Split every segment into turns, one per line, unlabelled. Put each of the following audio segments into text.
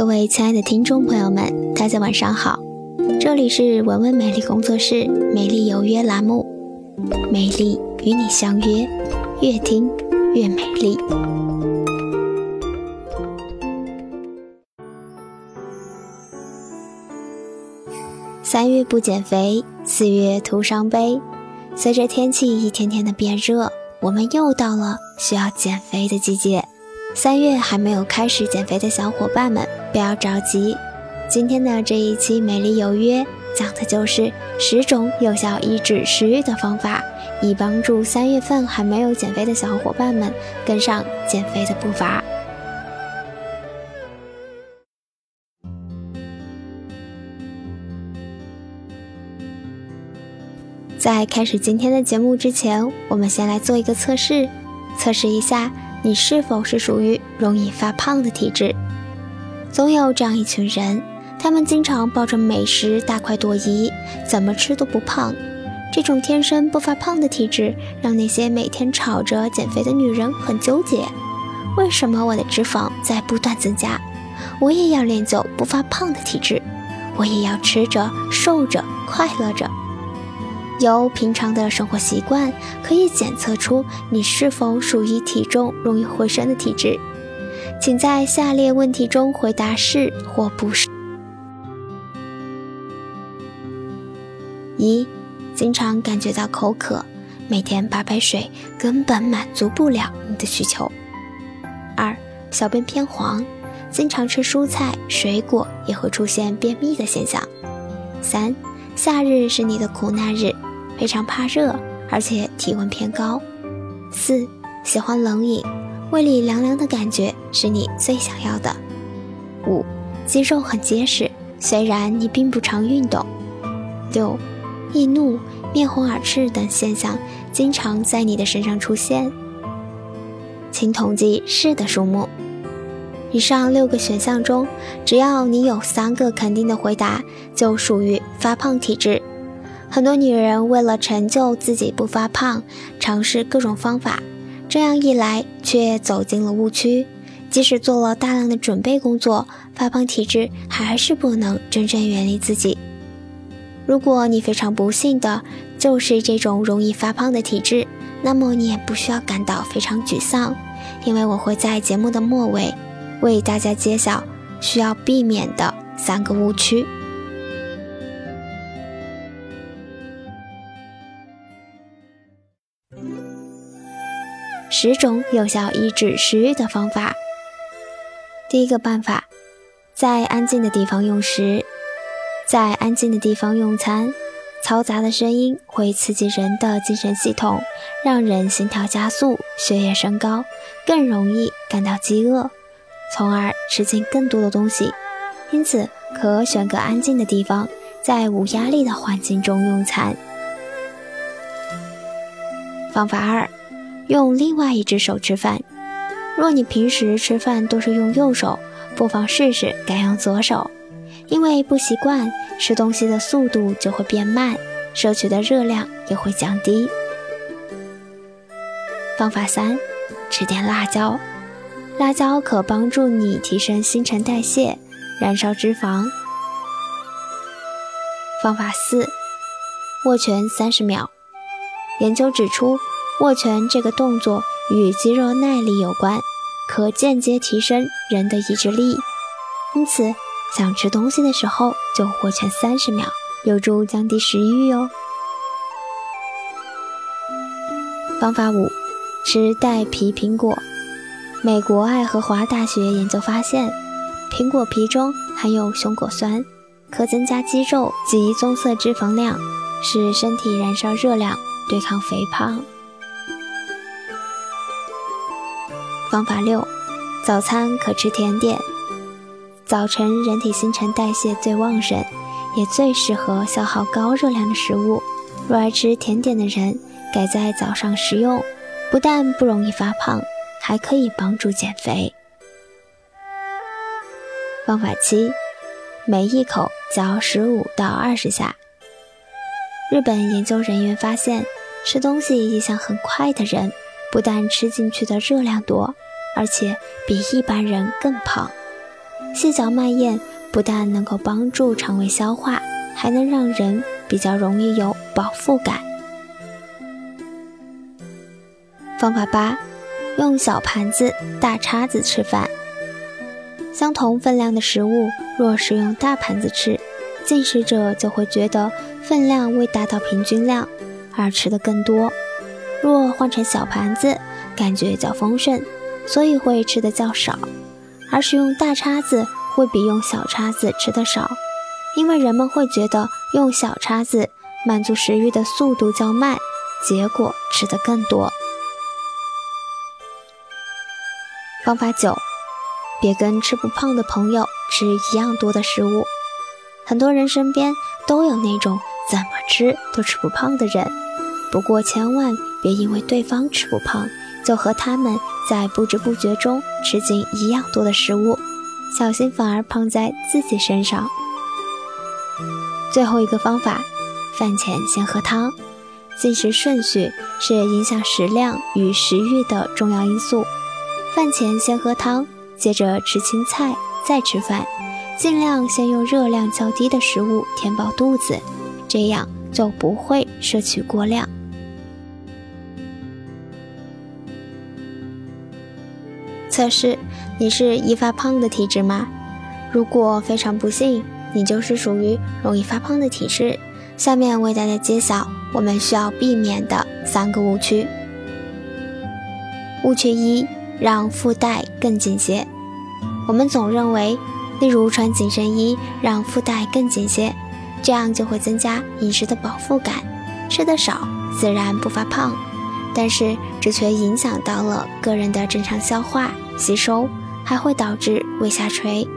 各位亲爱的听众朋友们，大家晚上好，这里是文文美丽工作室美丽有约栏目，美丽与你相约，越听越美丽。三月不减肥，四月徒伤悲。随着天气一天天的变热，我们又到了需要减肥的季节。三月还没有开始减肥的小伙伴们，不要着急。今天的这一期《美丽有约》讲的就是十种有效抑制食欲的方法，以帮助三月份还没有减肥的小伙伴们跟上减肥的步伐。在开始今天的节目之前，我们先来做一个测试，测试一下。你是否是属于容易发胖的体质？总有这样一群人，他们经常抱着美食大快朵颐，怎么吃都不胖。这种天生不发胖的体质，让那些每天吵着减肥的女人很纠结：为什么我的脂肪在不断增加？我也要练就不发胖的体质，我也要吃着瘦着快乐着。由平常的生活习惯可以检测出你是否属于体重容易回升的体质，请在下列问题中回答是或不是：一、经常感觉到口渴，每天八杯水根本满足不了你的需求；二、小便偏黄，经常吃蔬菜水果也会出现便秘的现象；三、夏日是你的苦难日。非常怕热，而且体温偏高。四，喜欢冷饮，胃里凉凉的感觉是你最想要的。五，肌肉很结实，虽然你并不常运动。六，易怒、面红耳赤等现象经常在你的身上出现。请统计是的数目。以上六个选项中，只要你有三个肯定的回答，就属于发胖体质。很多女人为了成就自己不发胖，尝试各种方法，这样一来却走进了误区。即使做了大量的准备工作，发胖体质还是不能真正远离自己。如果你非常不幸的就是这种容易发胖的体质，那么你也不需要感到非常沮丧，因为我会在节目的末尾为大家揭晓需要避免的三个误区。十种有效抑制食欲的方法。第一个办法，在安静的地方用食，在安静的地方用餐。嘈杂的声音会刺激人的精神系统，让人心跳加速、血液升高，更容易感到饥饿，从而吃进更多的东西。因此，可选个安静的地方，在无压力的环境中用餐。方法二。用另外一只手吃饭。若你平时吃饭都是用右手，不妨试试改用左手，因为不习惯，吃东西的速度就会变慢，摄取的热量也会降低。方法三，吃点辣椒。辣椒可帮助你提升新陈代谢，燃烧脂肪。方法四，握拳三十秒。研究指出。握拳这个动作与肌肉耐力有关，可间接提升人的意志力。因此，想吃东西的时候就握拳三十秒，有助降低食欲哦。方法五：吃带皮苹果。美国爱荷华大学研究发现，苹果皮中含有熊果酸，可增加肌肉及棕色脂肪量，使身体燃烧热量，对抗肥胖。方法六，早餐可吃甜点。早晨人体新陈代谢最旺盛，也最适合消耗高热量的食物。若爱吃甜点的人，改在早上食用，不但不容易发胖，还可以帮助减肥。方法七，每一口嚼十五到二十下。日本研究人员发现，吃东西一向很快的人。不但吃进去的热量多，而且比一般人更胖。细嚼慢咽不但能够帮助肠胃消化，还能让人比较容易有饱腹感。方法八，用小盘子、大叉子吃饭。相同分量的食物，若使用大盘子吃，进食者就会觉得分量未达到平均量，而吃的更多；若换成小盘子，感觉较丰盛，所以会吃的较少。而使用大叉子会比用小叉子吃的少，因为人们会觉得用小叉子满足食欲的速度较慢，结果吃的更多。方法九，别跟吃不胖的朋友吃一样多的食物。很多人身边都有那种怎么吃都吃不胖的人，不过千万别因为对方吃不胖，就和他们在不知不觉中吃进一样多的食物，小心反而胖在自己身上。最后一个方法，饭前先喝汤。进食顺序是影响食量与食欲的重要因素。饭前先喝汤，接着吃青菜，再吃饭，尽量先用热量较低的食物填饱肚子，这样就不会摄取过量。测试：你是易发胖的体质吗？如果非常不幸，你就是属于容易发胖的体质。下面为大家揭晓我们需要避免的三个误区。误区一。让腹带更紧些。我们总认为，例如穿紧身衣让腹带更紧些，这样就会增加饮食的饱腹感，吃得少自然不发胖。但是这却影响到了个人的正常消化吸收，还会导致胃下垂。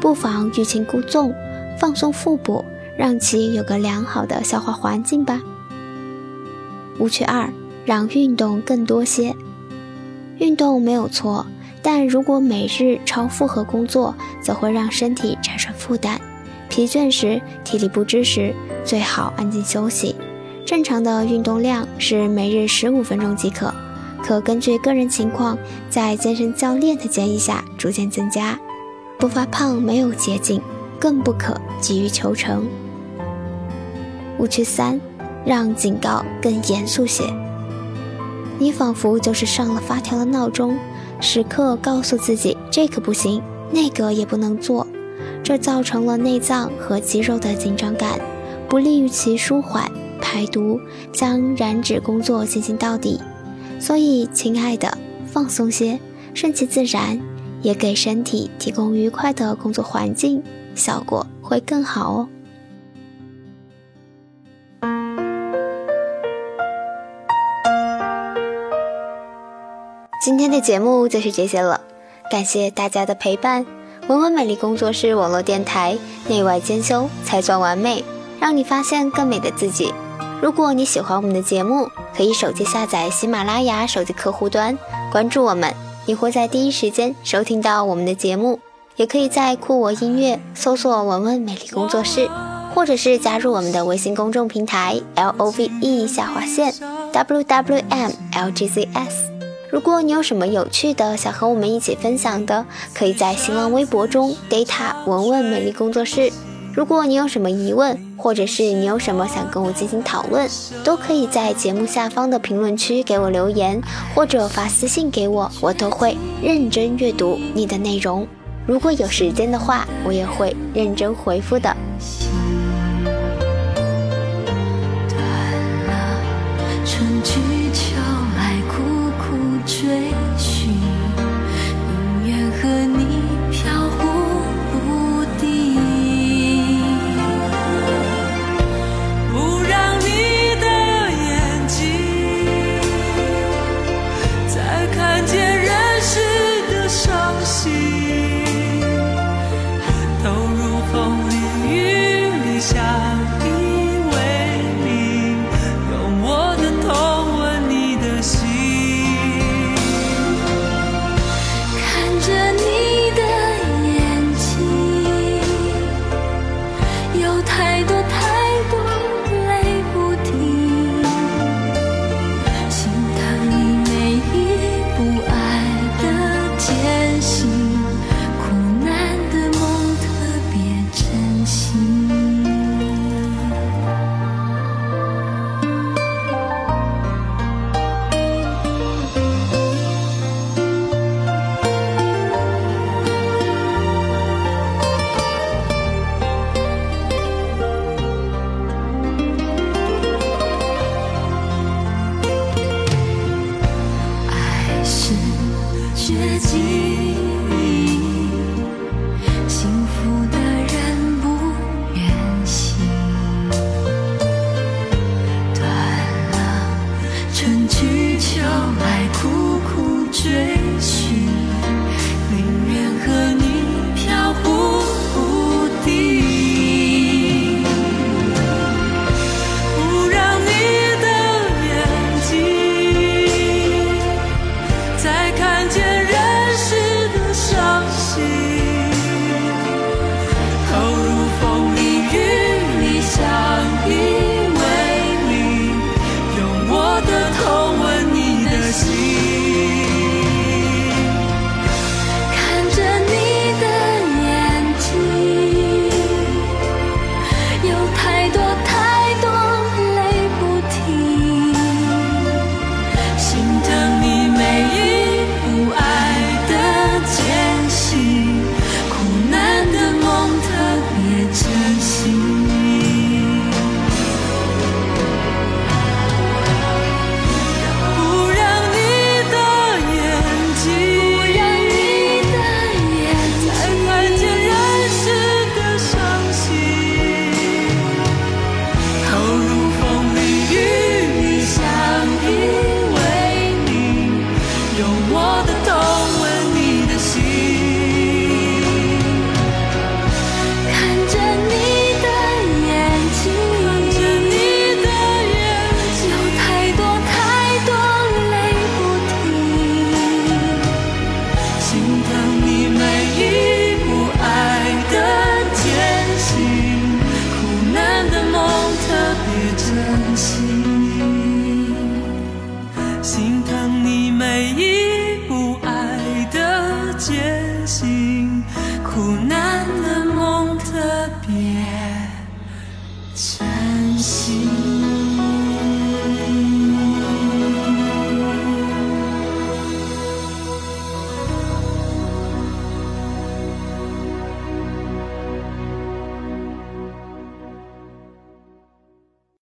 不妨欲擒故纵，放松腹部，让其有个良好的消化环境吧。误区二：让运动更多些。运动没有错，但如果每日超负荷工作，则会让身体产生负担。疲倦时、体力不支时，最好安静休息。正常的运动量是每日十五分钟即可，可根据个人情况，在健身教练的建议下逐渐增加。不发胖没有捷径，更不可急于求成。误区三，让警告更严肃些。你仿佛就是上了发条的闹钟，时刻告诉自己这可不行，那个也不能做，这造成了内脏和肌肉的紧张感，不利于其舒缓排毒，将燃脂工作进行到底。所以，亲爱的，放松些，顺其自然，也给身体提供愉快的工作环境，效果会更好哦。今天的节目就是这些了，感谢大家的陪伴。文文美丽工作室网络电台，内外兼修，才算完美，让你发现更美的自己。如果你喜欢我们的节目，可以手机下载喜马拉雅手机客户端，关注我们，你会在第一时间收听到我们的节目。也可以在酷我音乐搜索文文美丽工作室，或者是加入我们的微信公众平台 L O V E 下划线 W W M L G Z S。如果你有什么有趣的想和我们一起分享的，可以在新浪微博中 data 文文美丽工作室。如果你有什么疑问，或者是你有什么想跟我进行讨论，都可以在节目下方的评论区给我留言，或者发私信给我，我都会认真阅读你的内容。如果有时间的话，我也会认真回复的。
绝境艰辛苦难的梦特别